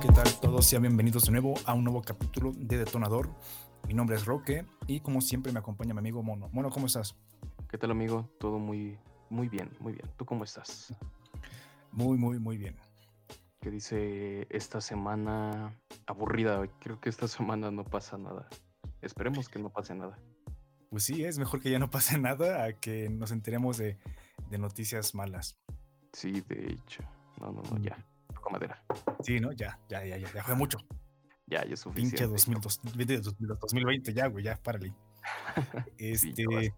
¿Qué tal todos? Sean bienvenidos de nuevo a un nuevo capítulo de Detonador. Mi nombre es Roque y como siempre me acompaña mi amigo Mono. Mono, ¿cómo estás? ¿Qué tal, amigo? Todo muy, muy bien, muy bien. ¿Tú cómo estás? Muy, muy, muy bien. ¿Qué dice esta semana aburrida? Creo que esta semana no pasa nada. Esperemos que no pase nada. Pues sí, es mejor que ya no pase nada a que nos enteremos de, de noticias malas. Sí, de hecho. No, no, no, Mm. ya. Toco madera. Sí, ¿no? Ya, ya, ya, ya, ya fue mucho. Ya, ya es Pinche suficiente. 2000, 2000, 2020, ya, güey, ya, párale. Este.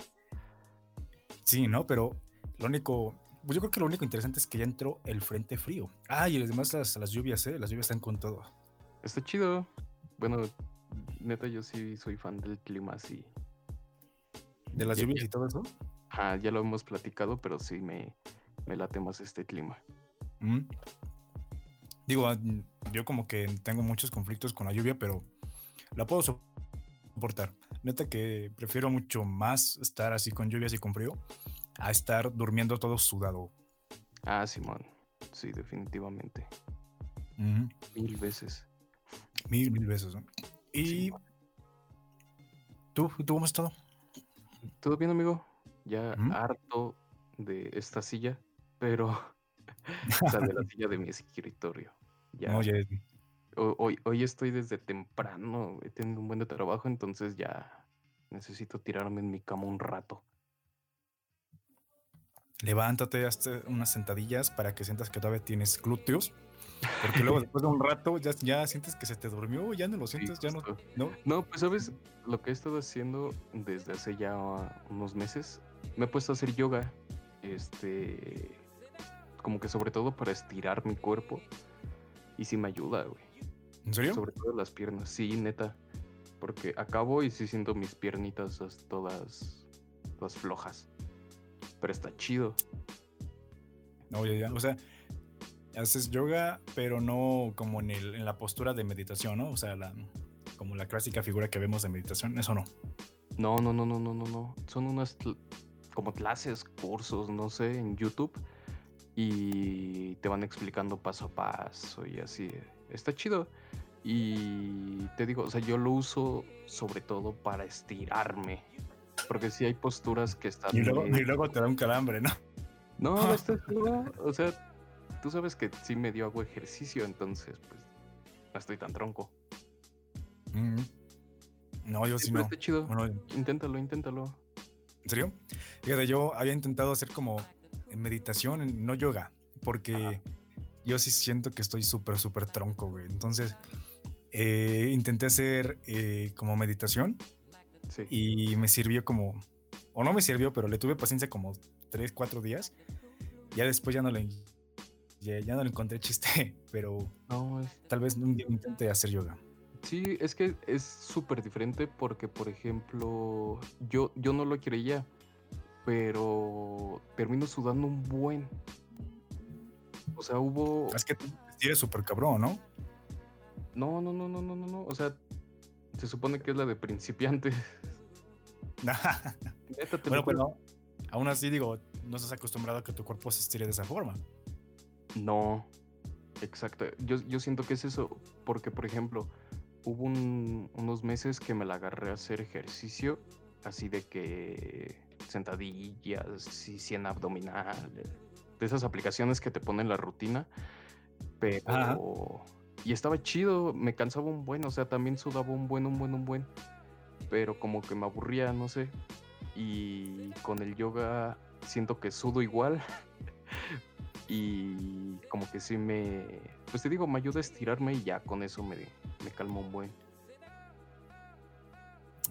Sí, ¿no? Pero lo único. Pues yo creo que lo único interesante es que ya entró el frente frío. Ah, y además las, las lluvias, ¿eh? Las lluvias están con todo. Está chido. Bueno, neta, yo sí soy fan del clima así. De las Ya- lluvias y todo eso. Ah, ya lo hemos platicado, pero sí me, me late más este clima. Mm. Digo, yo como que tengo muchos conflictos con la lluvia, pero la puedo soportar. Neta que prefiero mucho más estar así con lluvias y con frío a estar durmiendo todo sudado. Ah, Simón. Sí, definitivamente. Mil veces. Mil, mil. ¿no? Y Sí. tú, ¿tú cómo has estado? ¿Todo bien, amigo? Ya ¿Mm? harto de esta silla, pero o sea, de la silla de mi escritorio. Ya, No, ya- ho- hoy, hoy estoy desde temprano, he tenido un buen de trabajo, entonces ya necesito tirarme en mi cama un rato. levántate, hazte unas sentadillas para que sientas que todavía tienes glúteos. Porque luego después de un rato ya, ya sientes que se te durmió, ya no lo Sí, sientes, ya no, no. No, pues sabes, lo que he estado haciendo desde hace ya unos meses, me he puesto a hacer yoga, este, como que sobre todo para estirar mi cuerpo, y sí me ayuda, güey. ¿En serio? Sobre todo las piernas, sí, neta. Porque acabo y sí siento mis piernitas as- todas, todas flojas. Pero está chido. No, ya, ya. O sea, haces yoga, pero no como en, el, en la postura de meditación, ¿no? O sea, la, como la clásica figura que vemos de meditación, eso no. No, no, no, no, no, no, no. Son unas como clases, cursos, no sé, en YouTube. Y te van explicando paso a paso y así. Está chido. Y te digo, o sea, yo lo uso sobre todo para estirarme. Porque si hay posturas que están... Y luego, de- y luego te da un calambre, ¿no? No, no estás chido. O sea, tú sabes que sí medio hago ejercicio, entonces, pues, no estoy tan tronco. Mm. No, yo sí pero no. está chido. Bueno, Inténtalo, inténtalo. ¿En serio? Fíjate, yo había intentado hacer como meditación, en- no yoga, porque yo sí siento que estoy súper, súper tronco, güey. Entonces, eh, intenté hacer eh, como meditación Sí. y me sirvió como, o no me sirvió, pero le tuve paciencia como 3, 4 días. Ya después ya no le, ya, ya no le encontré chiste, pero No, es- tal vez un día intente hacer yoga. Sí, es que es súper diferente porque, por ejemplo, yo, yo no lo creía, pero termino sudando un buen. O sea, hubo... Es que tú eres súper cabrón, ¿no? No, no, no, no, no, no, no. O sea, se supone que es la de principiante. Neta, te lo bueno, pero aún así digo, no estás acostumbrado a que tu cuerpo se estire de esa forma. No, exacto. Yo, yo siento que es eso, porque por ejemplo, hubo un- unos meses que me la agarré a hacer ejercicio, así de que sentadillas y 100 abdominal, de esas aplicaciones que te ponen la rutina, pero... Ajá. Y estaba chido, me cansaba un buen, o sea, también sudaba un buen, un buen, un buen, pero como que me aburría, no sé. Y con el yoga siento que sudo igual, y como que sí me, pues te digo, me ayuda a estirarme y ya con eso me, me calma un buen.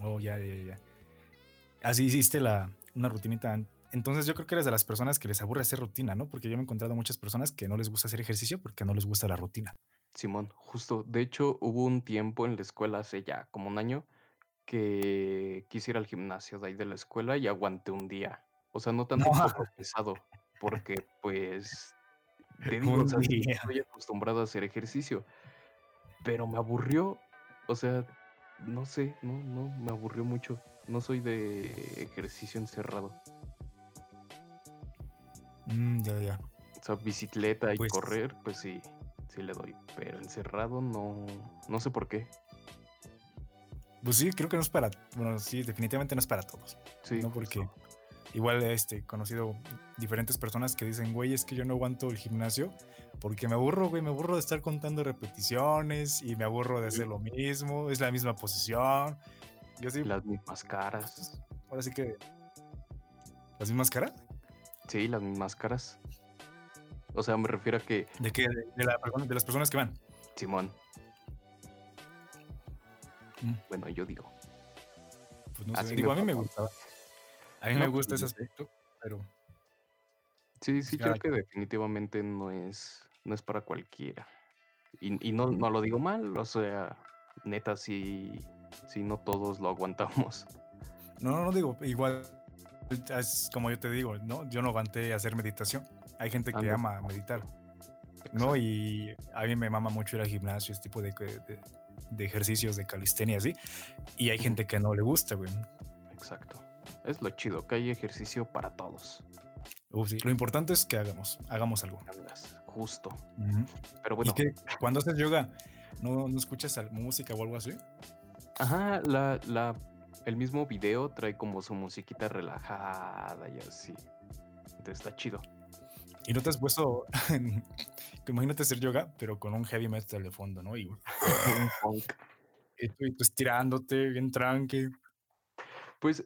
Oh, ya, ya, ya. Así hiciste la, una rutinita. Entonces yo creo que eres de las personas que les aburre hacer rutina, ¿no? Porque yo me he encontrado muchas personas que no les gusta hacer ejercicio porque no les gusta la rutina. Simón, justo, de hecho hubo un tiempo en la escuela hace ya como un año que quise ir al gimnasio de ahí de la escuela y aguanté un día. O sea, no tanto No. poco pesado, porque pues te digo, o sea, estoy acostumbrado a hacer ejercicio, pero me aburrió, o sea, no sé, no, no, me aburrió mucho. No soy de ejercicio encerrado. Mm, ya, ya. O sea, bicicleta y Pues correr, pues sí, sí le doy. Pero encerrado no, no sé por qué. Pues sí, creo que no es para, bueno, sí, definitivamente no es para todos. Sí, no porque justo. igual este he conocido diferentes personas que dicen, güey, es que yo no aguanto el gimnasio porque me aburro, güey, me aburro de estar contando repeticiones y me aburro de Sí, hacer lo mismo, es la misma posición. Yo sí, las mismas caras. ahora sí que las mismas caras. Sí, las mismas caras. O sea, me refiero a que, ¿De qué? De, de la persona- de las personas que van. Simón, Mm, bueno, yo digo. Pues no sé, digo, a mí me gustaba. A mí No, me pues gusta ese aspecto, pero Sí, sí, creo que definitivamente no es, no es para cualquiera. Y, y no, no lo digo mal, o sea, neta, sí, sí, no todos lo aguantamos. No, no, no digo, igual es como yo te digo, ¿no? Yo no aguanté hacer meditación. Hay gente que ama meditar, ¿no? exacto. Y a mí me mama mucho ir al gimnasio, este tipo de, de, de ejercicios de calistenia, así. Y hay gente que no le gusta, güey. Exacto. Es lo chido, que hay ejercicio para todos. Uf, sí. Lo importante es que hagamos, hagamos algo. Justo. Pero Y bueno, que cuando haces yoga, ¿no, no escuchas música o algo así? Ajá, la, la, el mismo video trae como su musiquita relajada y así. Entonces está chido. Y no te has puesto, imagínate hacer yoga, pero con un heavy metal de fondo, ¿no? Y, Un funk. y tú, y tú estirándote bien tranqui. Pues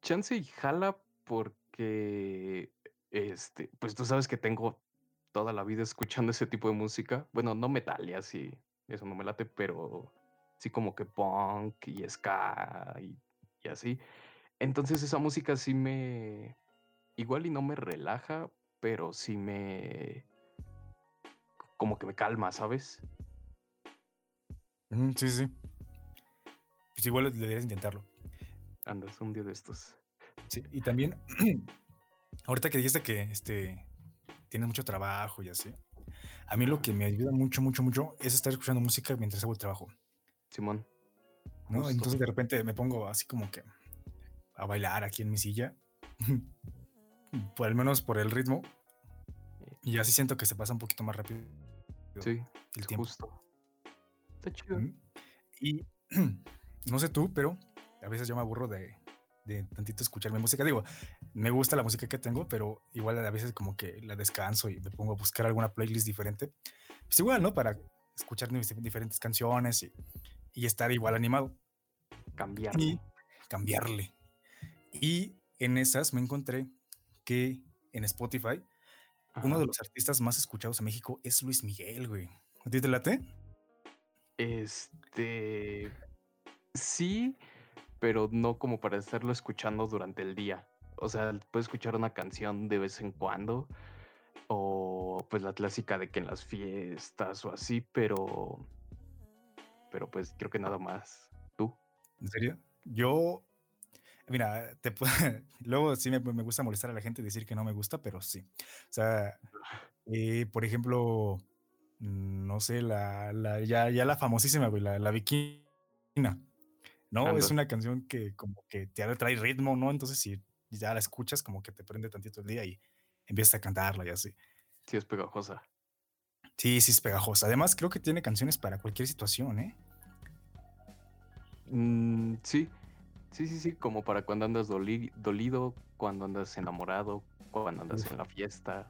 chance y jala porque, este, pues tú sabes que tengo toda la vida escuchando ese tipo de música. Bueno, no metal y así, eso no me late, pero sí como que punk y ska y, y así. Entonces esa música sí me, igual y no me relaja, pero sí me, como que me calma, ¿sabes? Sí, sí. Pues igual deberías intentarlo. Andas un día de estos. Sí, y también, ahorita que dijiste que este, tienes mucho trabajo y así, a mí lo que me ayuda mucho, mucho, mucho es estar escuchando música mientras hago el trabajo, Simón, ¿no? justo. Entonces de repente me pongo así como que a bailar aquí en mi silla, por al menos por el ritmo, y así siento que se pasa un poquito más rápido Sí, el tiempo. justo. Está chido. Y no sé tú, pero a veces yo me aburro de, de tantito escuchar mi música. Digo, me gusta la música que tengo, pero igual a veces como que la descanso y me pongo a buscar alguna playlist diferente. Pues igual, ¿no? Para escuchar diferentes canciones y, y estar igual animado y Cambiarle. cambiarle. Y en esas me encontré que en Spotify uno de los artistas más escuchados en México es Luis Miguel, güey. ¿A ti te late? Este. Sí, pero no como para estarlo escuchando durante el día. O sea, puedes escuchar una canción de vez en cuando. O pues la clásica de que en las fiestas o así, pero. Pero pues creo que nada más. ¿Tú? ¿En serio? Yo, mira, te puedo- luego sí me, me gusta molestar a la gente y decir que no me gusta, pero sí. O sea, eh, por ejemplo, mm, no sé, la, la, ya, ya la famosísima, güey, la, la Bikina, ¿no? Es Andas. una canción que como que te trae ritmo, ¿no? Entonces si ya la escuchas, como que te prende tantito el día y empiezas a cantarla y así. Sí, es pegajosa. Sí, sí es pegajosa. Además, creo que tiene canciones para cualquier situación, ¿eh? Mm, sí, sí, sí, sí, como para cuando andas doli- dolido, cuando andas enamorado, cuando andas Uf, en la fiesta,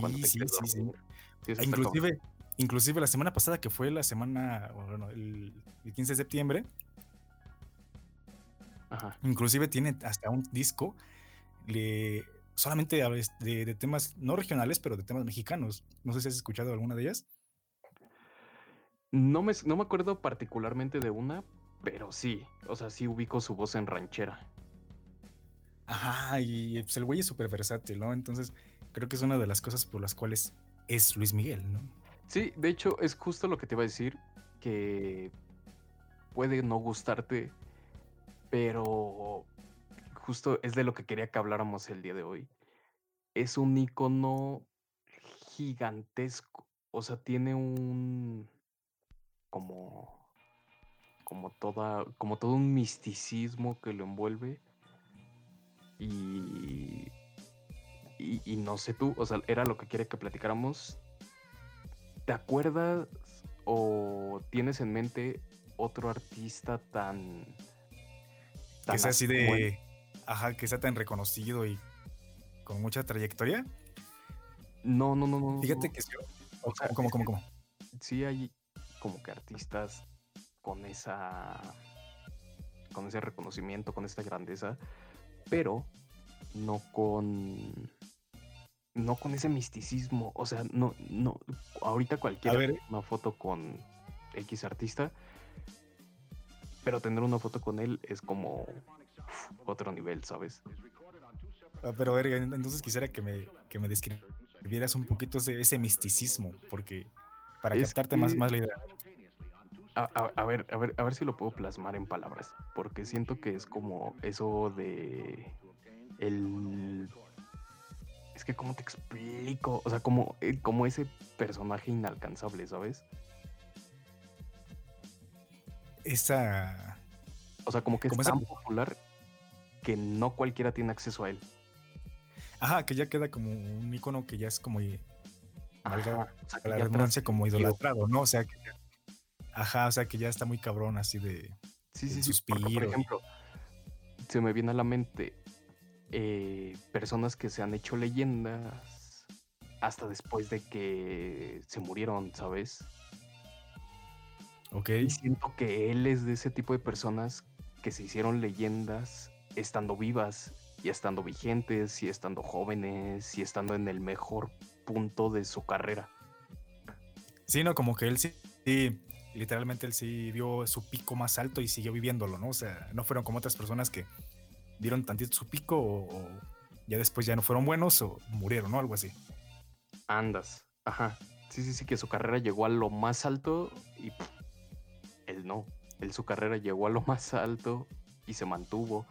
cuando sí, te sí, sí, sí. Inclusive, inclusive la semana pasada que fue la semana, bueno, el, el 15 de septiembre, Ajá. inclusive tiene hasta un disco le, solamente de, de temas no regionales, pero de temas mexicanos. No sé si has escuchado alguna de ellas. No me, no me acuerdo particularmente de una, pero sí, o sea, sí ubico su voz en ranchera. Ajá, y pues el güey es súper versátil, ¿no? Entonces creo que es una de las cosas por las cuales es Luis Miguel, ¿no? Sí, de hecho es justo lo que te iba a decir, que puede no gustarte, pero justo es de lo que quería que habláramos el día de hoy. Es un icono gigantesco, o sea, tiene un como como toda como todo un misticismo que lo envuelve y y, no sé tú, o sea, era lo que quiere que platicáramos. ¿Te acuerdas o tienes en mente otro artista tan... que sea así de... Ajá, que sea tan reconocido y con mucha trayectoria. No, no, no, no. Fíjate que sí. O sea, ¿Cómo, cómo, cómo? Sí hay como que artistas con esa... con ese reconocimiento, con esta grandeza, pero no con no con ese misticismo, o sea, no no ahorita cualquiera ver. una foto con X artista, pero tener una foto con él es como otro nivel, ¿sabes? Ah, pero a ver, entonces quisiera que me, que me describieras un poquito ese, ese misticismo, porque para captarte más, más la idea. A, ver, a ver, a ver si lo puedo plasmar en palabras, porque siento que es como eso de el es que cómo te explico, o sea, como, eh, como ese personaje inalcanzable, ¿sabes? Esa o sea, como que es tan popular que no cualquiera tiene acceso a él. Ajá, que ya queda como un icono que ya es como valga la redundancia como idolatrado, ¿no? O sea, que ajá, o sea, que ya está muy cabrón así de sí, sí, sí. por ejemplo, se me viene a la mente eh, personas que se han hecho leyendas hasta después de que se murieron, ¿sabes? Ok. Y siento que él es de ese tipo de personas que se hicieron leyendas estando vivas y estando vigentes y estando jóvenes y estando en el mejor punto de su carrera. Sí, no, como que él sí, sí, literalmente él sí vio su pico más alto y siguió viviéndolo, ¿no? O sea, no fueron como otras personas que dieron tantito su pico o, ya después ya no fueron buenos o murieron, ¿no? Algo así. Andas, ajá. Sí, sí, sí, que su carrera llegó a lo más alto y él no. Él su carrera llegó a lo más alto y se mantuvo.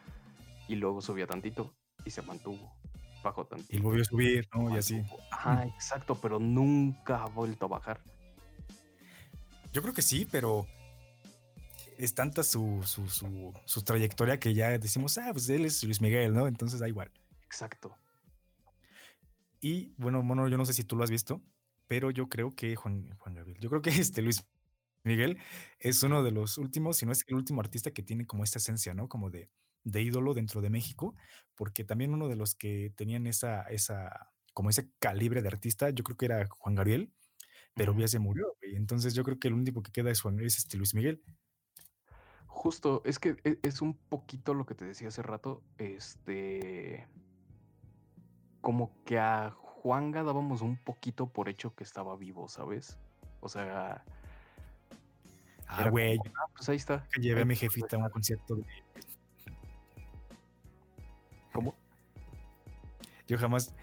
Y luego subió tantito y se mantuvo. Bajó tantito. Y volvió a subir, ¿no? Y así. Ajá, exacto, pero nunca ha vuelto a bajar. Yo creo que sí, pero es tanta su, su, su, su, trayectoria que ya decimos, ah, pues él es Luis Miguel, ¿no? Entonces da igual. Exacto. Y bueno, bueno, yo no sé si tú lo has visto, pero yo creo que Juan, Juan Gabriel, yo creo que este Luis Miguel es uno de los últimos, si no es el último artista que tiene como esta esencia, ¿no? Como de, de ídolo dentro de México, porque también uno de los que tenían esa, esa, como ese calibre de artista, yo creo que era Juan Gabriel, pero ya se murió, y Entonces yo creo que el único que queda es, Juan, es este Luis Miguel. Justo, es que e, es un poquito lo que te decía hace rato, este, como que a Juanga dábamos un poquito por hecho que estaba vivo, ¿sabes? O sea... Ah, güey. Ah, pues ahí está. Que llevé a mi jefita a un concierto de... ¿Cómo? Yo jamás...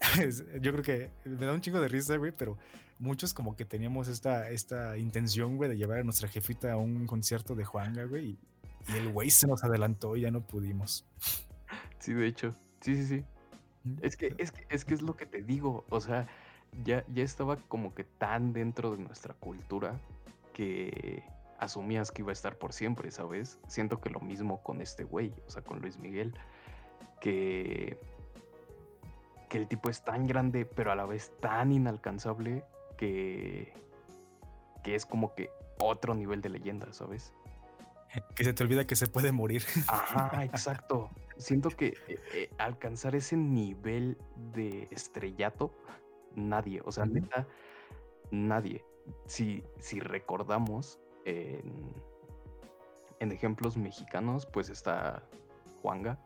yo creo que me da un chingo de risa, güey, pero muchos como que teníamos esta, esta intención, güey, de llevar a nuestra jefita a un concierto de Juanga, güey, y, el güey se nos adelantó y ya no pudimos. Sí, de hecho, sí, sí, sí. Es que, es que, es que es lo que te digo, o sea, ya, ya estaba como que tan dentro de nuestra cultura que asumías que iba a estar por siempre, ¿sabes? Siento que lo mismo con este güey, o sea, con Luis Miguel, que, que el tipo es tan grande, pero a la vez tan inalcanzable que, que es como que otro nivel de leyenda, ¿sabes? Que se te olvida que se puede morir. Ajá, exacto. Siento que eh, eh, alcanzar ese nivel de estrellato, nadie, o sea, neta, nadie. Si, si recordamos en, en, ejemplos mexicanos, pues está Juanga,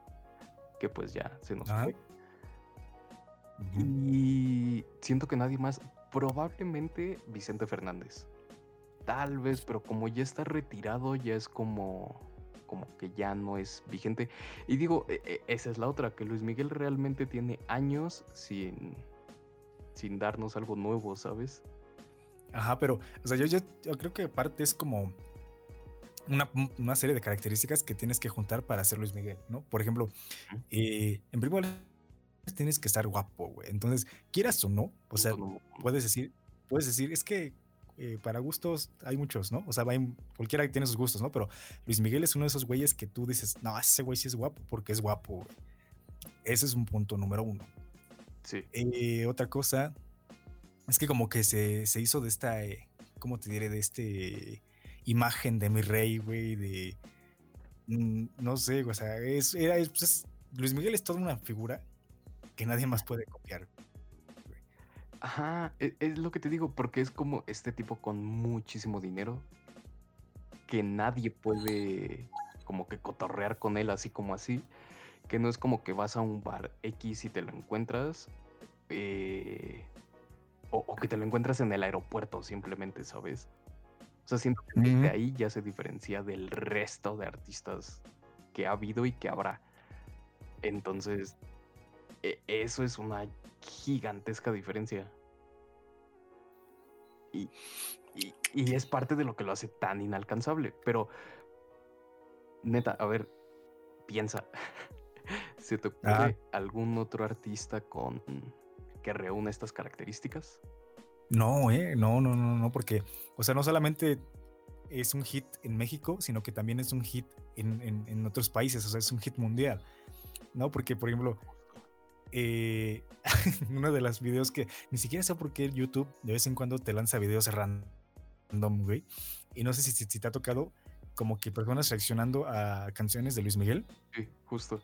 que pues ya se nos fue. Y siento que nadie más, probablemente Vicente Fernández. Tal vez, pero como ya está retirado, ya es como como que ya no es vigente. Y digo, e, e, esa es la otra, que Luis Miguel realmente tiene años sin, sin darnos algo nuevo, ¿sabes? Ajá, pero, o sea, yo, yo, creo que aparte es como una, una, serie de características que tienes que juntar para ser Luis Miguel, ¿no? Por ejemplo, eh, en primer lugar, tienes que estar guapo, güey. Entonces, quieras o no, o sea, puedes decir, puedes decir, es que eh, para gustos hay muchos, ¿no? O sea, cualquiera tiene sus gustos, ¿no? Pero Luis Miguel es uno de esos güeyes que tú dices, no, ese güey sí es guapo porque es guapo, Ese es un punto número uno. Sí. Eh, otra cosa es que como que se, se hizo de esta, eh, ¿cómo te diré? De este imagen de mi rey, güey, de... mm, No sé, o sea, es, era, es- pues, es- Luis Miguel es toda una figura que nadie más puede copiar. Ajá, e- es, lo que te digo, porque es como este tipo con muchísimo dinero que nadie puede como que cotorrear con él así como así, que no es como que vas a un bar X y te lo encuentras, eh, o, o que te lo encuentras en el aeropuerto simplemente, ¿sabes? O sea, siento que Ujú. ahí ya se diferencia del resto de artistas que ha habido y que habrá. Entonces, eso es una gigantesca diferencia. Y, y- y es parte de lo que lo hace tan inalcanzable. Pero, neta, a ver, piensa. ¿Se te ocurre Ajá. algún otro artista con que reúne estas características? No, eh, no, no, no, no, porque, o sea, no solamente es un hit en México, sino que también es un hit en, en- en otros países, o sea, es un hit mundial, ¿no? Porque, por ejemplo, eh, uno de los videos que ni siquiera sé por qué YouTube de vez en cuando te lanza videos random, güey, y no sé si, si, te ha tocado como que personas reaccionando a canciones de Luis Miguel. Sí, justo.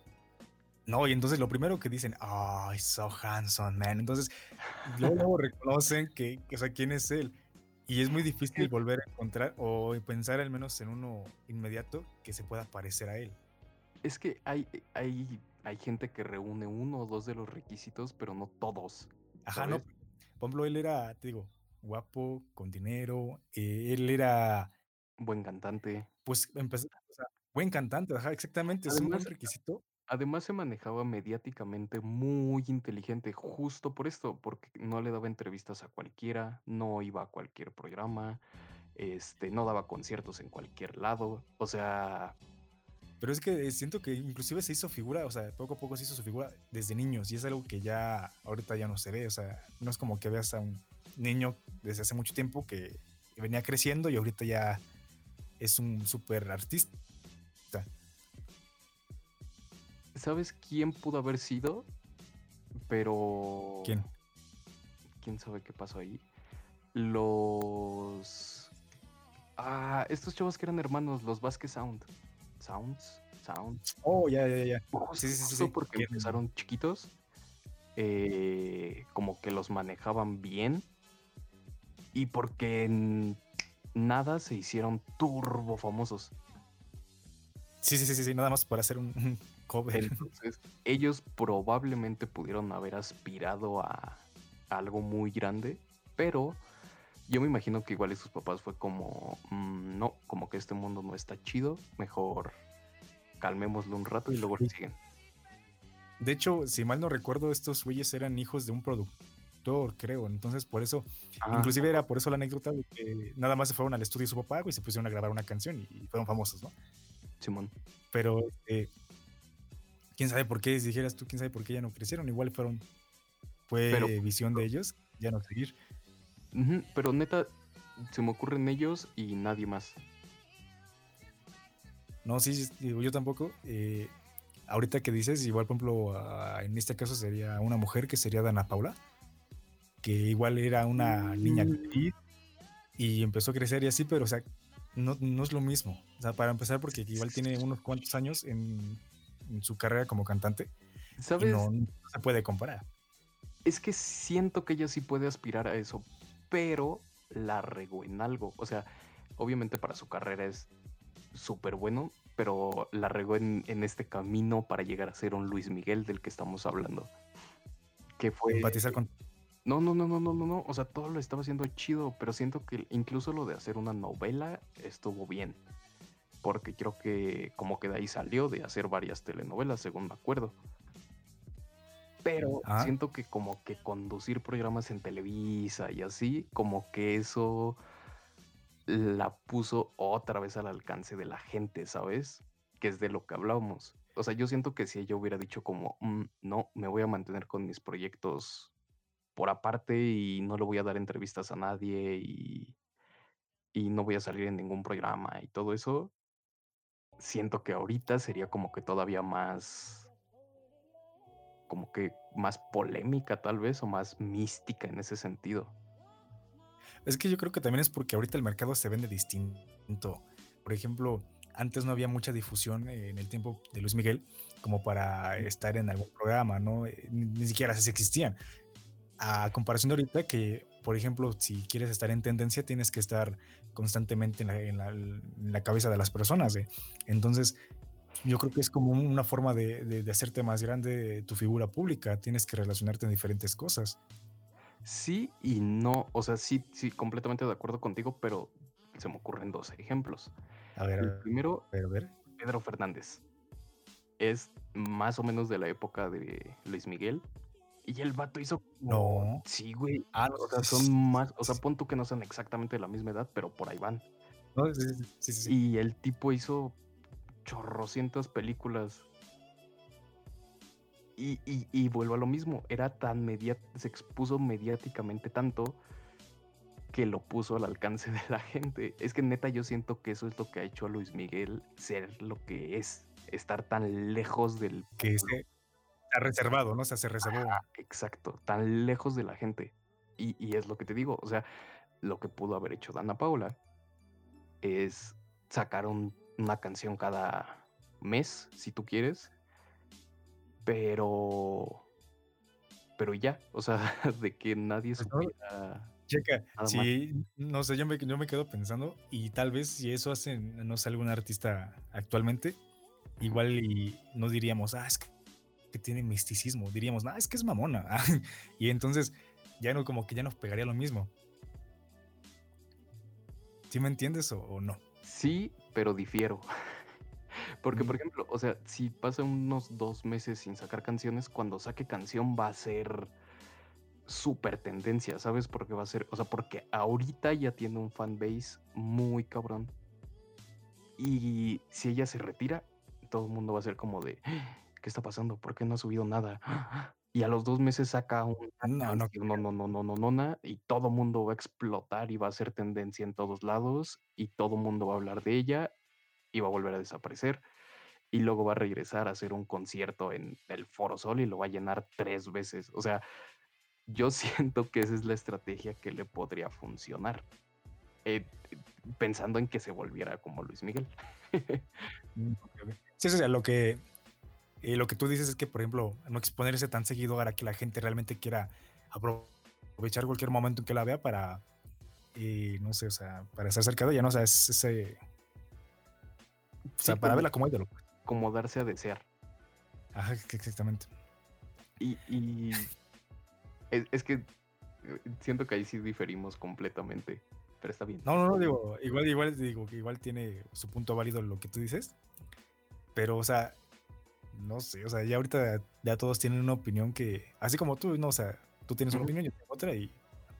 No, y entonces lo primero que dicen, oh, he's so handsome, man. Entonces, luego, luego reconocen que, que, o sea, quién es él. Y es muy difícil volver a encontrar o pensar al menos en uno inmediato que se pueda parecer a él. Es que hay, hay, hay gente que reúne uno o dos de los requisitos, pero no todos. Ajá, no. Por ejemplo, él era, te digo, guapo, con dinero. eh, él era, Buen cantante. pues, empezó, o sea, buen cantante, ajá, exactamente. Es un buen requisito. además se manejaba mediáticamente muy inteligente, justo por esto, porque no le daba entrevistas a cualquiera, no iba a cualquier programa, este, no daba conciertos en cualquier lado. O sea, Pero es que eh, siento que inclusive se hizo figura, o sea, poco a poco se hizo su figura desde niños y es algo que ya ahorita ya no se ve, o sea, no es como que veas a un niño desde hace mucho tiempo que venía creciendo y ahorita ya es un súper artista. ¿sabes quién pudo haber sido? Pero... ¿Quién? ¿Quién sabe qué pasó ahí? Los... Ah, estos chavos que eran hermanos, los Vasquez Sound. Sounds, Sounds. Oh, ya, ya, ya. Justo, Sí, sí, sí, sí, porque que- empezaron chiquitos, eh, como que los manejaban bien y porque en nada se hicieron turbo famosos. Sí, sí, sí, sí, nada más para hacer un, cover. Entonces, ellos probablemente pudieron haber aspirado a algo muy grande, pero yo me imagino que igual y sus papás fue como, "Mm, no, como que este mundo no está chido, mejor calmémoslo un rato y luego le siguen. De hecho, si mal no recuerdo, estos güeyes eran hijos de un productor, creo. Entonces, por eso, Ah, inclusive era por eso la anécdota de que nada más se fueron al estudio de su papá güey, y se pusieron a grabar una canción y, fueron famosos, ¿no? Simón. Pero, este, quién sabe por qué, si dijeras tú, quién sabe por qué ya no crecieron. Igual fueron, fue Pero- visión de ellos, ya no seguir. Pero neta, se me ocurren ellos y nadie más. No, sí, sí, digo, yo tampoco. eh, ahorita que dices, igual, por ejemplo, en este caso sería una mujer que sería Dana Paula, que igual era una niña Mm. actriz y empezó a crecer y así, pero, o sea, no, no es lo mismo. O sea, para empezar, porque igual tiene unos cuantos años en, en su carrera como cantante y ¿Sabes? no, no se puede comparar. Es que siento que ella sí puede aspirar a eso, pero la regó en algo. O sea, obviamente para su carrera es súper bueno, pero la regó en, en este camino para llegar a ser un Luis Miguel del que estamos hablando. Que fue... Empatizar con. No, no, no, no, no, no, no. O sea, todo lo estaba haciendo chido, pero siento que incluso lo de hacer una novela estuvo bien. Porque creo que como que de ahí salió de hacer varias telenovelas, según me acuerdo. Pero Ah. siento que como que conducir programas en Televisa y así, como que eso la puso otra vez al alcance de la gente, ¿sabes? Que es de lo que hablábamos. O sea, yo siento que si ella hubiera dicho como, "Mm, no, me voy a mantener con mis proyectos por aparte y no le voy a dar entrevistas a nadie y, y no voy a salir en ningún programa y todo eso, siento que ahorita sería como que todavía más como que más polémica tal vez o más mística en ese sentido. Es que yo creo que también es porque ahorita el mercado se vende distinto. Por ejemplo, antes no había mucha difusión en el tiempo de Luis Miguel como para estar en algún programa, ¿no? Eh, ni, siquiera se existían. A comparación de ahorita que, por ejemplo, si quieres estar en tendencia, tienes que estar constantemente en la, cabeza de las personas. ¿eh? Entonces, yo creo que es como una forma de, de, hacerte más grande tu figura pública. Tienes que relacionarte en diferentes cosas. Sí y no. O sea, sí, sí, completamente de acuerdo contigo, pero se me ocurren dos ejemplos. A ver, el primero, a ver. Pedro Fernández. Es más o menos de la época de Luis Miguel. Y el vato hizo. No. Sí, güey. Ah, o sea, son más. O sea, pon tú que no sean exactamente de la misma edad, pero por ahí van. sí, sí, y el tipo hizo chorrocientas películas. Y, y, y, vuelvo a lo mismo, era tan mediático, se expuso mediáticamente tanto que lo puso al alcance de la gente. Es que neta yo siento que eso es lo que ha hecho a Luis Miguel ser lo que es, estar tan lejos del... Que se ha reservado, ¿no? O sea, se reservó. exacto, tan lejos de la gente. Y, y, es lo que te digo, o sea, lo que pudo haber hecho Dana Paula es sacar un una canción cada mes, si tú quieres. Pero. Pero ya, o sea, de que nadie pues supiera. Checa, sí, no sé, yo me, yo me quedo pensando, y tal vez si eso hace, no sé, algún artista actualmente, igual y no diríamos, ah, es que, tiene misticismo, diríamos, ah, es que es mamona. y entonces ya no, como que ya nos pegaría lo mismo. ¿Sí me entiendes o no? Sí, pero difiero. Porque, por ejemplo, o sea, si pasa unos dos meses sin sacar canciones, cuando saque canción va a ser súper tendencia, ¿sabes? Porque va a ser, o sea, porque ahorita ya tiene un fanbase muy cabrón. Y si ella se retira, todo el mundo va a ser como de, ¿qué está pasando? ¿Por qué no ha subido nada? Y a los dos meses saca un no, no, no, no, no, no, no, no, no, y todo mundo va a explotar y va a ser tendencia en todos lados y todo mundo va a hablar de ella y va a volver a desaparecer y luego va a regresar a hacer un concierto en el Foro Sol y lo va a llenar tres veces. O sea, yo siento que esa es la estrategia que le podría funcionar. Eh, pensando en que se volviera como Luis Miguel. Mm, sí, eso es lo que eh, lo que tú dices es que, por ejemplo, no exponerse tan seguido para que la gente realmente quiera aprovechar cualquier momento en que la vea para, eh, no sé, o sea, para estar cerca de ella, ¿no? O sea, es ese... O sea, para verla como ídolo. Como darse a desear. Ajá, exactamente. Y, y es, que eh, siento que ahí sí diferimos completamente, pero está bien. No, no, no, digo, igual, igual, digo, igual tiene su punto válido lo que tú dices, pero, o sea, no sé, o sea, ya ahorita ya todos tienen una opinión que, así como tú, no, o sea, tú tienes una opinión, yo tengo otra y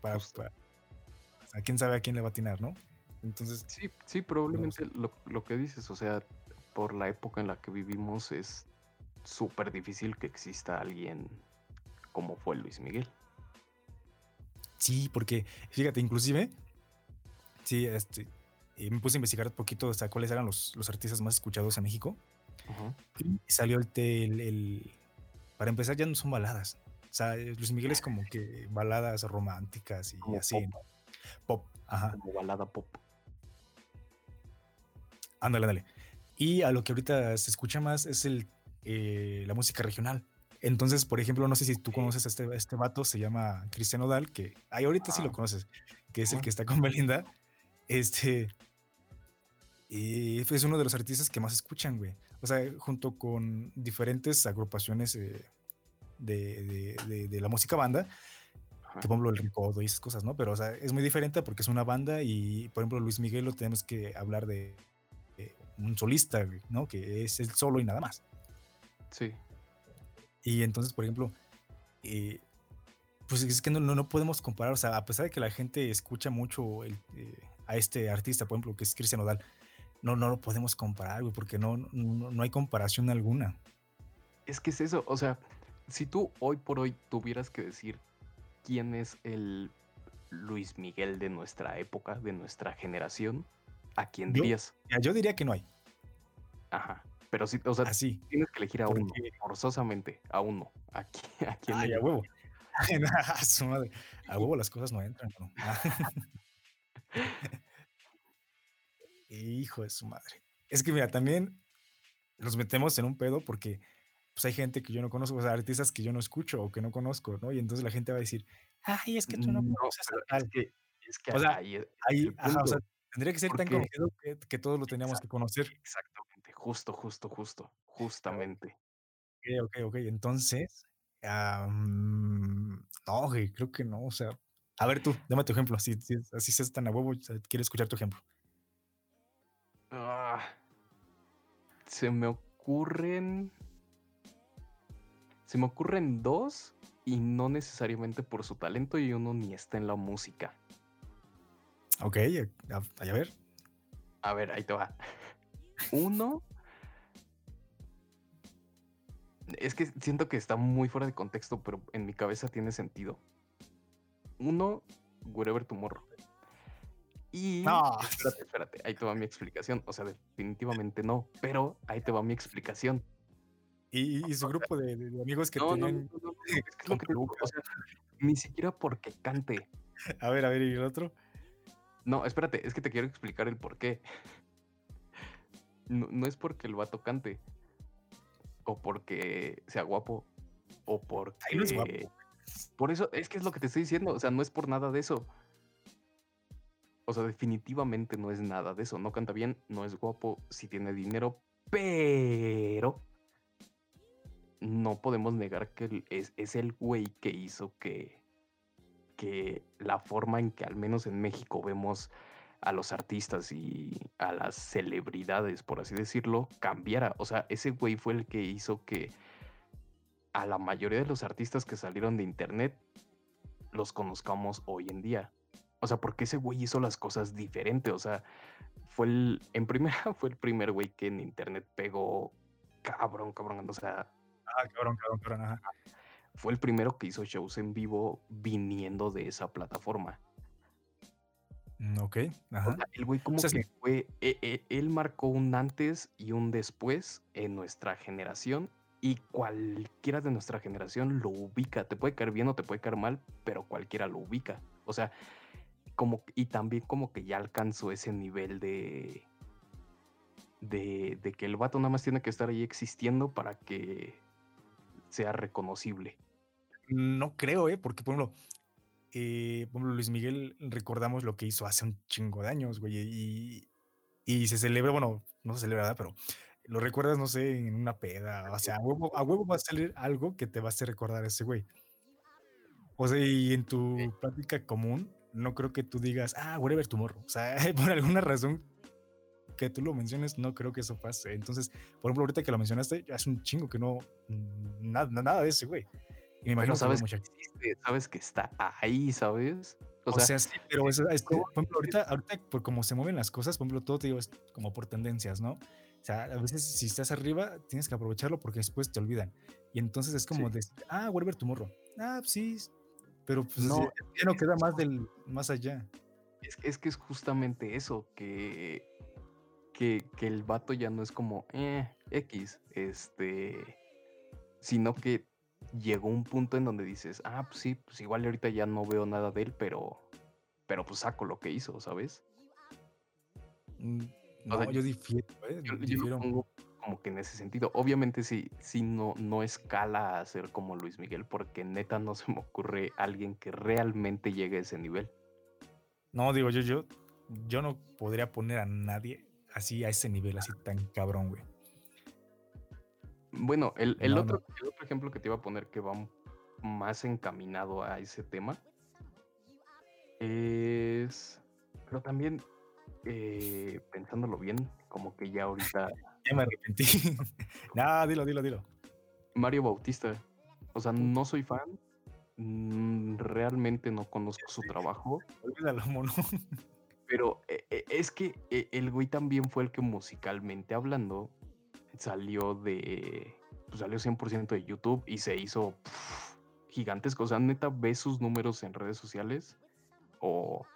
para, a quién sabe a quién le va a atinar, ¿no? Entonces. Sí, sí, probablemente lo, lo, que dices, o sea, por la época en la que vivimos es súper difícil que exista alguien como fue Luis Miguel. Sí, porque fíjate, inclusive, sí, este, me puse a investigar un poquito, o sea, cuáles eran los, los artistas más escuchados en México. Y salió el, el, Para empezar, ya no son baladas. O sea, Luis Miguel es como que baladas románticas y así. Pop. Ajá. Como balada pop. Ándale, ándale. Y a lo que ahorita se escucha más es el, eh, la música regional. Entonces, por ejemplo, no sé si tú conoces a este, este vato, se llama Cristian Odal, que ay, ahorita sí lo conoces, que es el que está con Belinda. Este. Y es uno de los artistas que más escuchan, güey. O sea, junto con diferentes agrupaciones eh, de, de, la música banda, por ejemplo el Ricodo y esas cosas, ¿no? Pero, o sea, es muy diferente porque es una banda y, por ejemplo, Luis Miguel lo tenemos que hablar de, un solista, ¿no? Que es el solo y nada más. Sí. Y entonces, por ejemplo, eh, pues es que no, no, podemos comparar, o sea, a pesar de que la gente escucha mucho eh, a este artista, por ejemplo, que es Cristian Odal, no, no lo podemos comparar, güey, porque no, no, hay comparación alguna. Es que es eso, o sea, si tú hoy por hoy tuvieras que decir quién es el Luis Miguel de nuestra época, de nuestra generación, ¿a quién dirías? Yo, diría que no hay. Ajá. Pero sí, o sea, Así. tienes que elegir a uno, forzosamente, a uno. Aquí, aquí en Ay, a huevo. A su madre. A huevo las cosas no entran, ¿no? Hijo de su madre. Es que mira, también nos metemos en un pedo porque, pues, hay gente que yo no conozco, o sea, artistas que yo no escucho o que no conozco, ¿no? Y entonces la gente va a decir: "Ay, es que tú no No, conoces es tal". que es que O sea, ahí es ahí el ajá, o sea, punto. tendría que ser tan conocido que que todos lo teníamos que conocer. exactamente, justo, justo, justo, justamente. Okey, okey, okey. Entonces, am, no, creo que no, o sea, a ver tú, dame tu ejemplo, si si así seas tan a huevo, quiero escuchar tu ejemplo. Ah. Se me ocurren se me ocurren 2 y no necesariamente por su talento y uno ni está en la música. Okey, a a ver. A ver, ahí te va. Uno es que siento que está muy fuera de contexto, pero en mi cabeza tiene sentido. Uno, Wherever Tomorrow. Y No. espérate, espérate, ahí te va mi explicación. O sea, definitivamente no, pero ahí te va mi explicación. Y y su grupo de amigos que No, tenían no, no, no, es que es lo con que te digo, o pelucas. sea, ni siquiera porque cante. A ver, a ver, ¿y el otro? No, espérate, es que te quiero explicar el porqué. No no es porque el vato cante. O porque sea guapo, o Ay, no es guapo. porque por eso, es que es lo que te estoy diciendo, o sea, no es por nada de eso. O sea, definitivamente no es nada de eso. No canta bien, no es guapo, sí tiene dinero, pero no podemos negar que es es el güey que hizo que que la forma en que, al menos en México, vemos a los artistas y a las celebridades, por así decirlo, cambiara. O sea, ese güey fue el que hizo que a la mayoría de los artistas que salieron de Internet los conozcamos hoy en día. O sea, porque ese güey hizo las cosas diferente, o sea, fue el en primera, fue el primer güey que en Internet pegó cabrón, cabrón, o sea Ah, cabrón, cabrón, cabrón, ajá. fue el primero que hizo shows en vivo viniendo de esa plataforma. Mm, okey, O ajá. sea, el güey O como sea, que sí. fue e e él marcó un antes y un después en nuestra generación, y cualquiera de nuestra generación lo ubica. Te puede caer bien o te puede caer mal, pero cualquiera lo ubica. O sea, como y también como que ya alcanzó ese nivel de de de que el vato nada más tiene que estar ahí existiendo para que sea reconocible. No creo, ¿eh? Porque, por ejemplo, eh, por ejemplo, Luis Miguel, recordamos lo que hizo hace un chingo de años, güey, y y se celebra, bueno, no se celebra, ¿verdad? Pero lo recuerdas, no sé, en una peda, o sea, a huevo a huevo va a salir algo que te va a hacer recordar a ese güey. O sea, y en Sí. tu plática común, no creo que tú digas: "Ah, Wherever Tomorrow". O sea, por alguna razón que tú lo menciones, no creo que eso pase. Entonces, por ejemplo, ahorita que lo mencionaste, hace un chingo que no, mm, nada nada de ese güey. Y me imagino que sabes que existe, sabes que está ahí, ¿sabes? O O sea, sea, sí, pero eso es que, ¿cómo por ejemplo, ahorita ahorita por cómo se mueven las cosas, por ejemplo, todo te digo, es como por tendencias, ¿no? O sea, a veces si estás arriba, tienes que aprovecharlo porque después te olvidan. Y entonces es como Sí. de, ah, Wherever Tomorrow. Ah, sí, pero pues No, ya ya no queda que más del más allá. Es es que es justamente eso, que que que el vato ya no es como, eh, equis, este, sino que llegó un punto en donde dices: "Ah, pues sí, pues igual ahorita ya no veo nada de él, pero pero, pues, saco lo que hizo", ¿sabes? Mm, O sea, no, yo difiero, ¿eh? yo yo lo Difiero. pongo como que en ese sentido. Obviamente, sí sí no no escala a ser como Luis Miguel, porque neta no se me ocurre alguien que realmente llegue a ese nivel. No, digo, yo yo yo no podría poner a nadie así a ese nivel, así tan cabrón, güey. Bueno, el el No, no. otro el otro ejemplo que te iba a poner que va más encaminado a ese tema es pero también, eh, pensándolo bien, como que ya ahorita Ya me arrepentí. No, dilo, dilo, dilo. Mario Bautista. O sea, no soy fan, mm, realmente no conozco su trabajo. Olvídalo, mono. Pero, e e es que e el güey también fue el que musicalmente hablando salió de pues, salió 100% de YouTube y se hizo gigantesco. O sea, neta, ¿ves sus números en redes sociales? O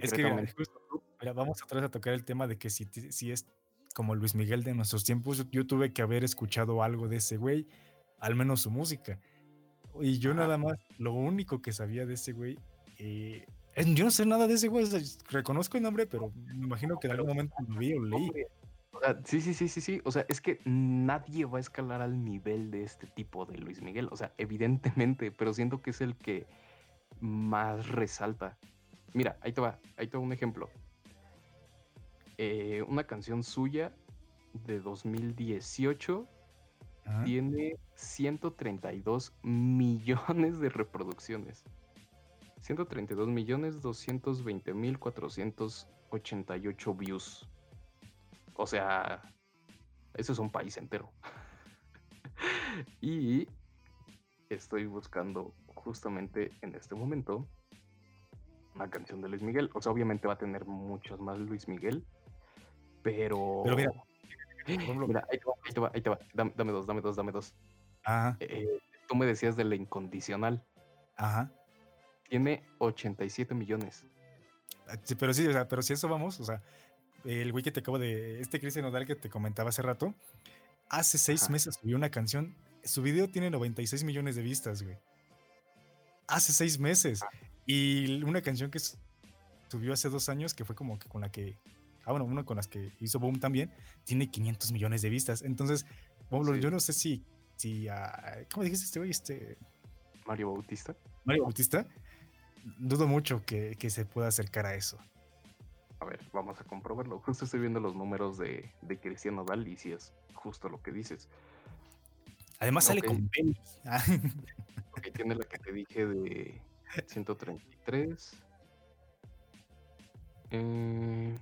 Es que mira, concretamente justo, mira, vamos otra vez a tocar el tema de que si si es como Luis Miguel de nuestros tiempos, yo tuve que haber escuchado algo de ese güey, al menos su música. Y yo nada más, lo único que sabía de ese güey, eh, yo no sé nada de ese güey, reconozco el nombre, pero me imagino que en algún momento lo vi o leí. sí, sí, sí, sí, sí. O sea, es que nadie va a escalar al nivel de este tipo de Luis Miguel. O sea, evidentemente, pero siento que es el que más resalta. Mira, ahí te va, ahí te va un ejemplo. Eh, una canción suya de 2018 tiene 132 millones de reproducciones. 132 millones 220 mil 488 views. O sea, eso es un país entero. y estoy buscando justamente en este momento una canción de Luis Miguel. O sea, obviamente va a tener muchos más Luis Miguel, pero. Pero mira, mira ahí, te va, ahí te va, Dame, dos, dame dos, dame dos. Ajá. Eh, tú me decías de la incondicional. Ajá. Tiene 87 millones. Ah, sí, pero sí, o sea, pero si eso vamos, o sea, el güey que te acabo de. Este Cristian Nodal que te comentaba hace rato, hace seis meses subió una canción. Su video tiene 96 millones de vistas, güey. Hace seis meses. Ah. Y una canción que subió hace dos años, que fue como que con la que ah, bueno, uno con las que hizo Boom también, tiene 500 millones de vistas. Entonces, yo no sé si, si ah, ¿cómo dijiste este güey? Este... Mario Bautista. Mario Bautista. Dudo mucho que, se pueda acercar a eso. A ver, vamos a comprobarlo. Justo estoy viendo los números de, de Cristiano Dal y si es justo lo que dices. Además sale con Ben. ok, tiene la que te dije de 133. Eh,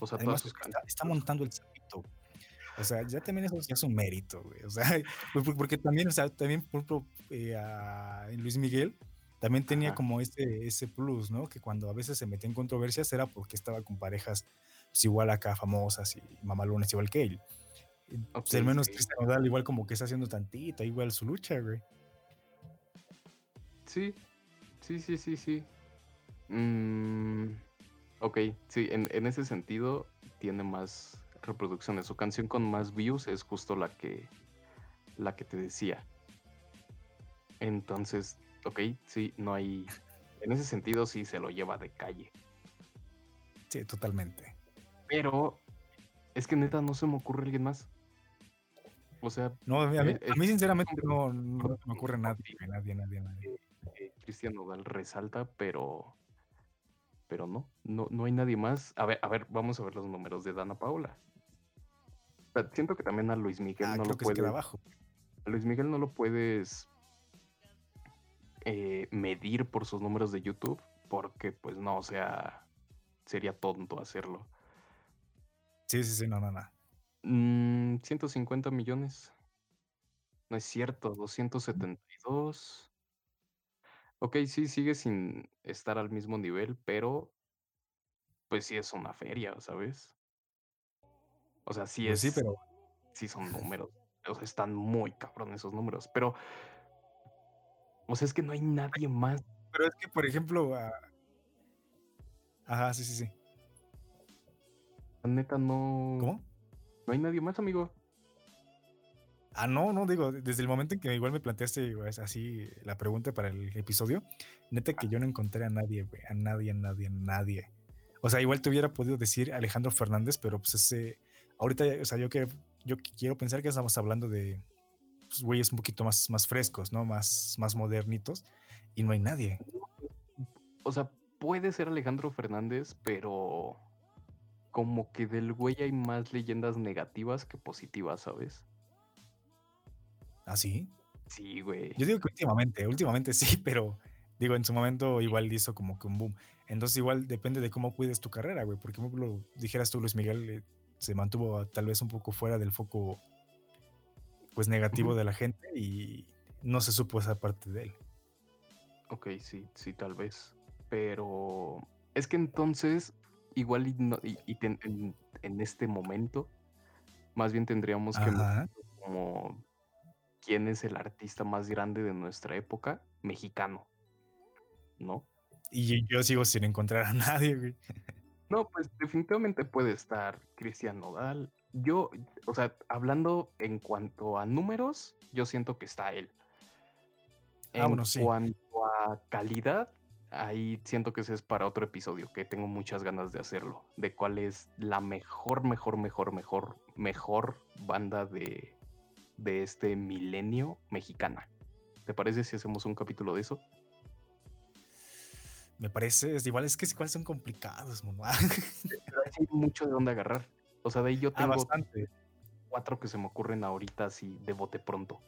o sea, todas sus está, montando el sapito. O sea, ya también eso ya es un mérito, güey. O sea, porque también, o sea, también, por ejemplo, eh, en Luis Miguel, también tenía como ese, ese plus, ¿no? Que cuando a veces se metía en controversias era porque estaba con parejas pues, igual acá famosas y mamalones igual que él. pues, al menos Cristian Nodal igual como que está haciendo tantito, igual su lucha, güey. Sí, sí, sí, sí, sí. Mmm Ok, sí, en, ese sentido tiene más reproducciones. Su canción con más views es justo la que, la que te decía. Entonces, ok, sí, no hay. En ese sentido, sí se lo lleva de calle. Sí, totalmente. Pero es que neta no se me ocurre alguien más. O sea. No, a mí, eh, sinceramente no, no, me ocurre nadie, nadie, nadie, nadie. Eh, Cristian Nodal resalta, pero pero no, no, no hay nadie más. A ver, a ver, vamos a ver los números de Dana Paula. siento que también a Luis Miguel ah, no lo puedes. abajo. A Luis Miguel no lo puedes eh, medir por sus números de YouTube, porque pues no, o sea, sería tonto hacerlo. Sí, sí, sí, no, no, no. 150 mm, millones. No es cierto, 272. Ok, sí, sigue sin estar al mismo nivel, pero pues sí es una feria, ¿sabes? O sea, sí pues es. sí, pero. Sí son números. O sea, están muy cabrón esos números. Pero. O sea, es que no hay nadie más. Pero es que, por ejemplo. Ajá, sí, sí, sí. La neta no. ¿Cómo? No hay nadie más, amigo. Ah, no, no, digo, desde el momento en que igual me planteaste así la pregunta para el episodio, neta que yo no encontré a nadie, güey, a nadie, a nadie, a nadie. O sea, igual te hubiera podido decir Alejandro Fernández, pero pues ese, ahorita, o sea, yo que yo quiero pensar que estamos hablando de pues, güeyes un poquito más, más frescos, ¿no? Más, más modernitos, y no hay nadie. O sea, puede ser Alejandro Fernández, pero como que del güey hay más leyendas negativas que positivas, ¿sabes? ¿Ah, sí? Sí, güey. Yo digo que últimamente, últimamente sí, pero digo, en su momento igual hizo como que un boom. Entonces igual depende de cómo cuides tu carrera, güey. Porque, como lo dijeras tú, Luis Miguel eh, se mantuvo tal vez un poco fuera del foco pues negativo de la gente y no se supo esa parte de él. Ok, sí, sí, tal vez. Pero es que entonces, igual y, en, este momento, más bien tendríamos que como quién es el artista más grande de nuestra época, mexicano, ¿no? Y yo sigo sin encontrar a nadie, güey. No, pues definitivamente puede estar Cristian Nodal, Yo, o sea, hablando en cuanto a números, yo siento que está él. Ah, En bueno, sí. cuanto a calidad, ahí siento que ese es para otro episodio, que tengo muchas ganas de hacerlo, de cuál es la mejor, mejor, mejor, mejor, mejor banda de, de este milenio mexicana. ¿Te parece si hacemos un capítulo de eso? Me parece, es igual, es que igual son complicados, mamá. Pero hay mucho de dónde agarrar. O sea, de ahí yo Ah, tengo bastante. cuatro que se me ocurren ahorita así de bote pronto.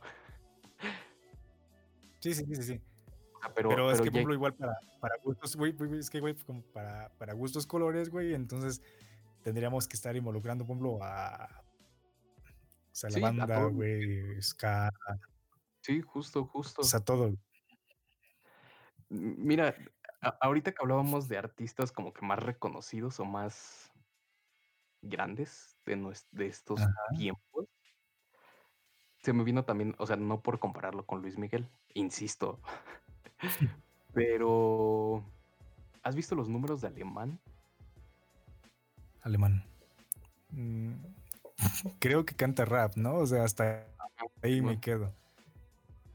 Sí, sí, sí, sí, pero, Pero, es pero que, por ya- ejemplo, igual para, para gustos, güey, es que, güey, como para, para gustos colores, güey, entonces tendríamos que estar involucrando, por ejemplo, a, o sea, la Sí, banda, güey, ska, sí, justo, justo. o sea, todo. Mira, ahorita que hablábamos de artistas como que más reconocidos o más grandes de, nues- de estos Ajá. tiempos, se me vino también, o sea, no por compararlo con Luis Miguel, insisto, pero ¿has visto los números de Alemán? Alemán. Mm, Creo que canta rap, ¿no? O sea, hasta ahí me quedo.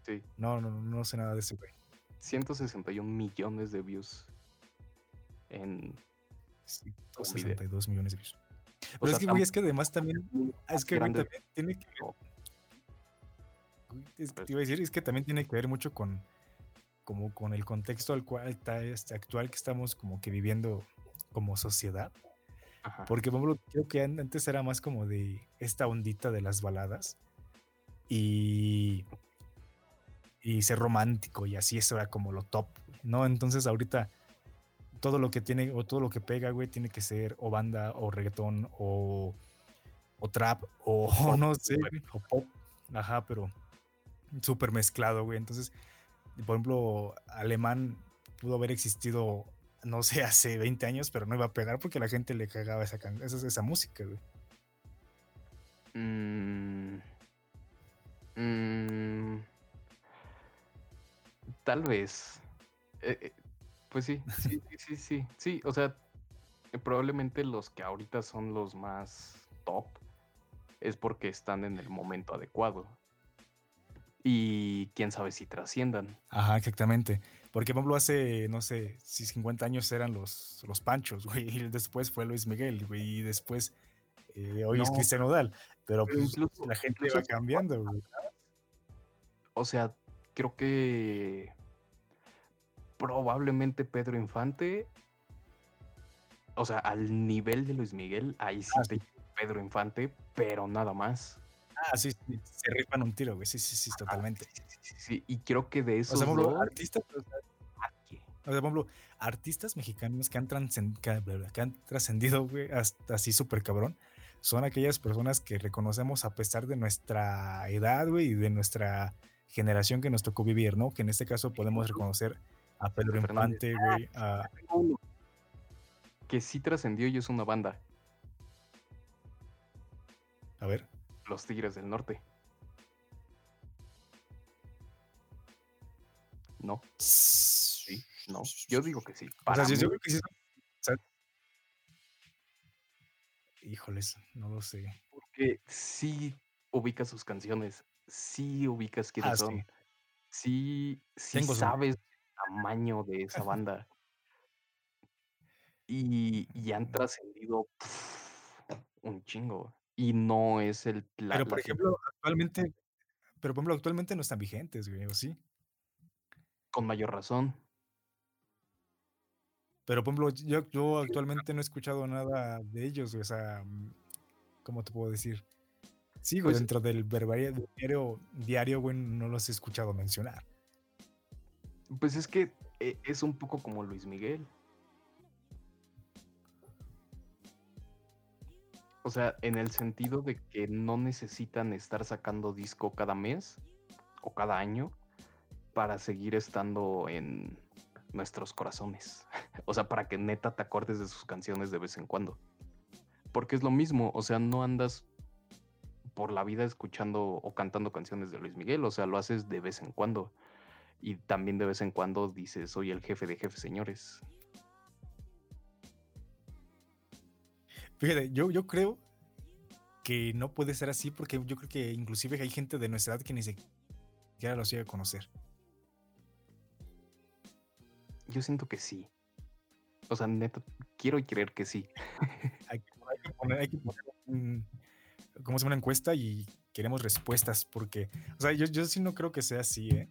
Sí, No, no, no sé nada de ese, güey. 161 millones de views en Sí, Un 62 millones de views. O Pero sea, es que, güey, es que además también, es que, grande, también tiene que es que te iba a decir, es que también tiene que ver mucho con, como con el contexto al cual está este actual que estamos como que viviendo como sociedad. Ajá. Porque, por ejemplo, creo que an- antes era más como de esta ondita de las baladas y, y ser romántico y así eso era como lo top, ¿no? Entonces ahorita todo lo que tiene o todo lo que pega, güey, tiene que ser o banda o reggaetón o, o trap o no sé, o pop, ajá, pero súper mezclado, güey. Entonces, por ejemplo, alemán pudo haber existido no sé, hace 20 años, pero no iba a pegar porque la gente le cagaba esa, esa, esa música, güey. Mm, mm, tal vez. Eh, eh, pues sí, sí, sí, sí, sí, sí. O sea, eh, probablemente los que ahorita son los más top es porque están en el momento adecuado. Y quién sabe si trasciendan. Ajá, exactamente. Porque, por ejemplo, hace, no sé, si 50 años eran los, los Panchos, güey, y después fue Luis Miguel, güey, y después eh, hoy es Cristian Odal, pero pero pues, incluso- la gente incluso va cambiando, güey. O sea, creo que probablemente Pedro Infante, o sea, al nivel de Luis Miguel, ahí sí Ah, te lleva Pedro Infante, pero nada más. Ah, sí, sí, se rifan un tiro, güey, sí, sí, sí, totalmente. Sí, sí, sí, Y creo que de O esos sea, dos, artistas, o sea, o sea, por ejemplo, artistas mexicanos que han, trascendido, güey, hasta así súper cabrón, son aquellas personas que reconocemos a pesar de nuestra edad, güey, y de nuestra generación que nos tocó vivir, ¿no? Que en este caso podemos reconocer a Pedro. Infante, güey, a... Que sí trascendió y es una banda, A ver, Los Tigres del Norte. No, sí, no. Yo digo que sí. O Para sea, yo, creo que sí. híjoles, no lo sé. porque sí ubicas sus canciones, sí ubicas quiénes Ah, son, sí, sí sabes el tamaño de esa banda. Y, y han trascendido un chingo. Y no es el la, Pero, por ejemplo, actualmente, pero por ejemplo, actualmente no están vigentes, güey, ¿o sí? con mayor razón. Pero, por ejemplo, yo, yo actualmente no he escuchado nada de ellos, güey, o sea, mm, ¿cómo te puedo decir? Sí, güey, Pues- dentro del del diario, diario, güey, no los he escuchado mencionar. Pues es que eh, es un poco como Luis Miguel. O sea, en el sentido de que no necesitan estar sacando disco cada mes o cada año para seguir estando en nuestros corazones. O sea, para que neta te acordes de sus canciones de vez en cuando. Porque es lo mismo, o sea, no andas por la vida escuchando o cantando canciones de Luis Miguel, o sea, lo haces de vez en cuando. Y también de vez en cuando dices, soy el jefe de jefes, señores. Fíjate, yo, yo creo que no puede ser así porque yo creo que inclusive hay gente de nuestra edad que ni siquiera los llega a conocer. Yo siento que sí. O sea, neta, quiero creer que sí. hay, que, poner, hay que poner como una encuesta y queremos respuestas porque, o sea, yo, yo sí no creo que sea así, ¿eh?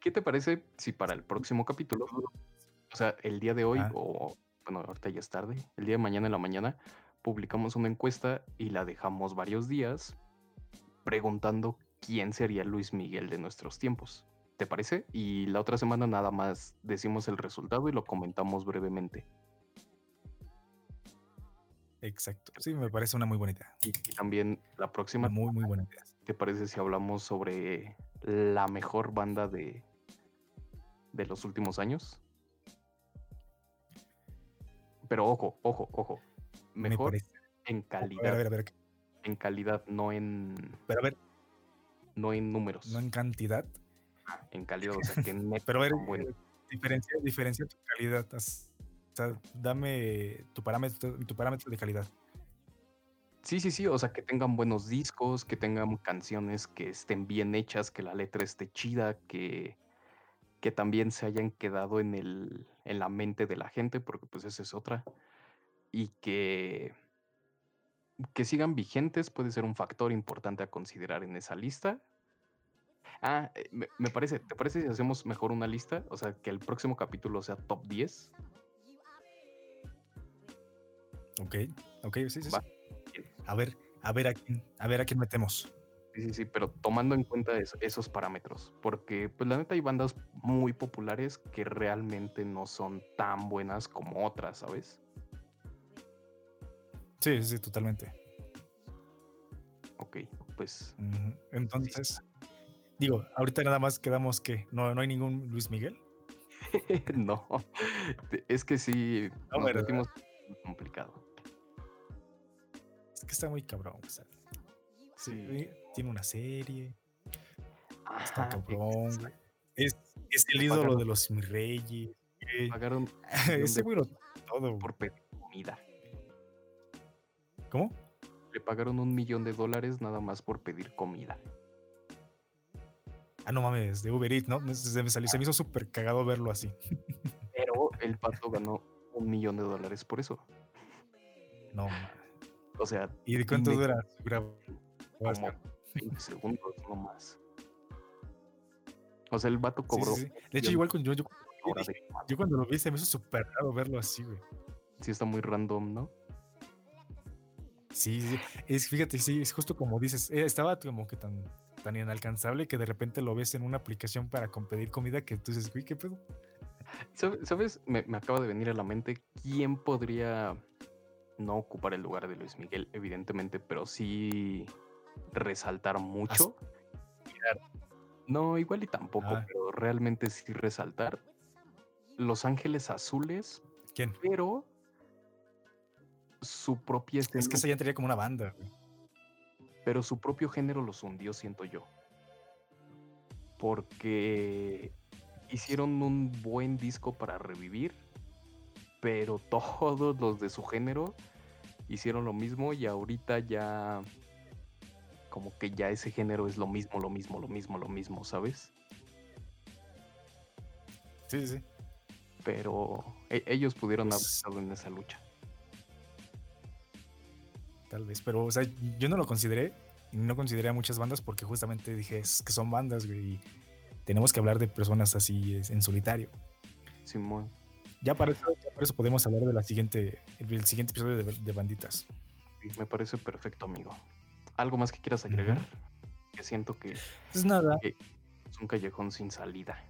¿Qué te parece si para el próximo capítulo, o sea, el día de hoy, o bueno, ahorita ya es tarde, el día de mañana en la mañana, publicamos una encuesta y la dejamos varios días preguntando quién sería Luis Miguel de nuestros tiempos? ¿Te parece? Y la otra semana nada más decimos el resultado y lo comentamos brevemente. Exacto. Sí, me parece una muy buena idea. Y, también la próxima. muy, muy buena idea. ¿Te parece si hablamos sobre la mejor banda de, de los últimos años? Pero ojo, ojo, ojo. Mejor en calidad. A ver, a ver, En calidad, no en. Pero a ver. No en números. No en cantidad. en calidad, o sea, que Pero a ver, diferencia, diferencia tu calidad. O sea, dame tu parámetro, tu parámetro de calidad. Sí, sí, sí, o sea, que tengan buenos discos, que tengan canciones que estén bien hechas, que la letra esté chida, que, que también se hayan quedado en, el, en la mente de la gente, porque pues esa es otra, y que, que sigan vigentes puede ser un factor importante a considerar en esa lista. Ah, eh, me, me parece, ¿te parece si hacemos mejor una lista? O sea, que el próximo capítulo sea top 10. Ok, ok, sí, sí. A ver, a ver a quién, a ver a quién metemos. Sí, sí, sí, pero tomando en cuenta esos parámetros, porque pues la neta hay bandas muy populares que realmente no son tan buenas como otras, ¿sabes? Sí, sí, totalmente. Ok, pues. Entonces, digo, ahorita nada más quedamos que no, no hay ningún Luis Miguel. no, es que sí, no, nos metimos complicado que está muy cabrón. sí. Tiene una serie. está cabrón. Es, es, el ídolo de los reyes. Pagaron ese güey todo. Por pedir comida. ¿Cómo? Le pagaron un millón de dólares nada más por pedir comida. Ah, no mames, de Uber Eats, ¿no? Se me, salió, se me hizo súper cagado verlo así. Pero el pato ganó un millón de dólares por eso. No mames. O sea. ¿Y de cuánto dura Como 20 segundos, no más. O sea, el vato cobró. De hecho, igual con yo, yo, yo, cuando lo vi se me hizo súper raro verlo así, güey. Sí, está muy random, ¿no? Sí, sí. Es, fíjate, sí, es justo como dices. Eh, estaba como que tan, tan inalcanzable que de repente lo ves en una aplicación para pedir comida que tú dices, güey, ¿qué pedo? ¿Sabes? Me, me acaba de venir a la mente quién podría no ocupar el lugar de Luis Miguel, evidentemente, pero sí resaltar mucho. No, igual y tampoco, ah. pero realmente sí resaltar. Los Ángeles Azules. ¿Quién? Pero su propia Es que esa ya entraría como una banda. Pero su propio género los hundió, siento yo. Porque hicieron un buen disco para revivir pero todos los de su género hicieron lo mismo y ahorita ya como que ya ese género es lo mismo, lo mismo, lo mismo, lo mismo, ¿sabes? Sí, sí. Pero e, ellos pudieron haber pues estado en esa lucha. Tal vez, pero o sea, yo no lo consideré, no consideré a muchas bandas porque justamente dije es que son bandas, güey, y tenemos que hablar de personas así en solitario. Simón. Ya para, eso, podemos hablar de la siguiente, el siguiente episodio de, Banditas. Me parece perfecto, amigo. ¿Algo más que quieras agregar? Que siento que es nada. es un callejón sin salida.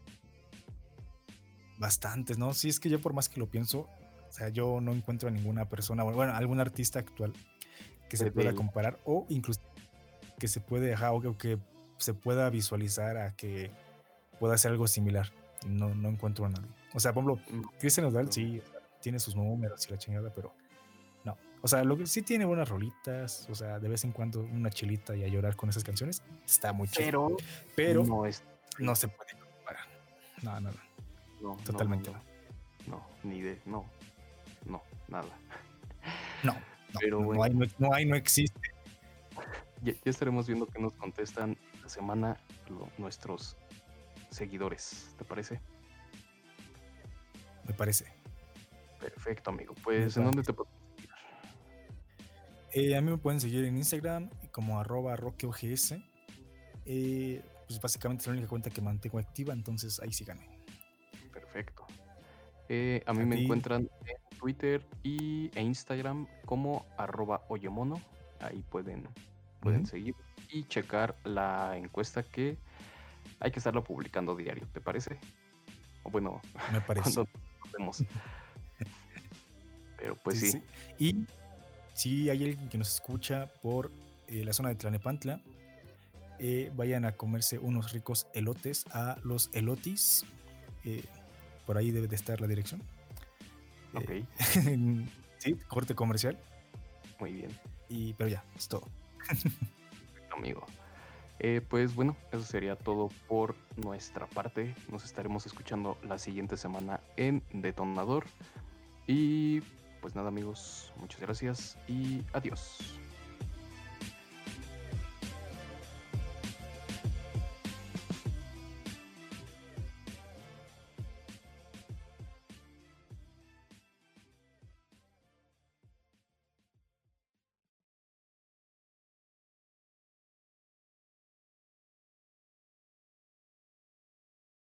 Bastantes, ¿no? Sí, es que yo por más que lo pienso, o sea, yo no encuentro a ninguna persona, bueno, algún artista actual que se pueda comparar o incluso que se puede, o que se pueda visualizar a que pueda hacer algo similar. No, no encuentro a nadie. O sea, por ejemplo. Cristian Nodal sí tiene sus números y la chingada, pero. O sea, lo que sí tiene buenas rolitas, o sea, de vez en cuando una chilita y a llorar con esas canciones, está muy chido. Pero, no, es... no se puede comparar. No, no, no. Totalmente no. No, ni de, no, no, nada. No, no, pero no, hay, no, hay, no existe. ya, estaremos viendo qué nos contestan la semana nuestros seguidores. ¿Te parece? Me parece. Perfecto, amigo. Pues, ¿en dónde te? Eh, a mí me pueden seguir en Instagram como arroba roqueogs. Eh, pues básicamente es la única cuenta que mantengo activa, entonces ahí sí gané. Perfecto. Eh, a mí me encuentran en Twitter y, e Instagram como arroba oyemono. Ahí pueden, pueden seguir y checar la encuesta que hay que estarlo publicando diario, ¿te parece? O bueno, me parece. Pero pues sí, Y si hay alguien que nos escucha por eh, la zona de Tlanepantla, eh, vayan a comerse unos ricos elotes a los elotis. Eh, por ahí debe de estar la dirección. Ok. sí, corte comercial. Muy bien. Y, pero ya, es todo. amigo. Eh, pues bueno, eso sería todo por nuestra parte. Nos estaremos escuchando la siguiente semana en Detonador. Y pues nada amigos, muchas gracias y adiós.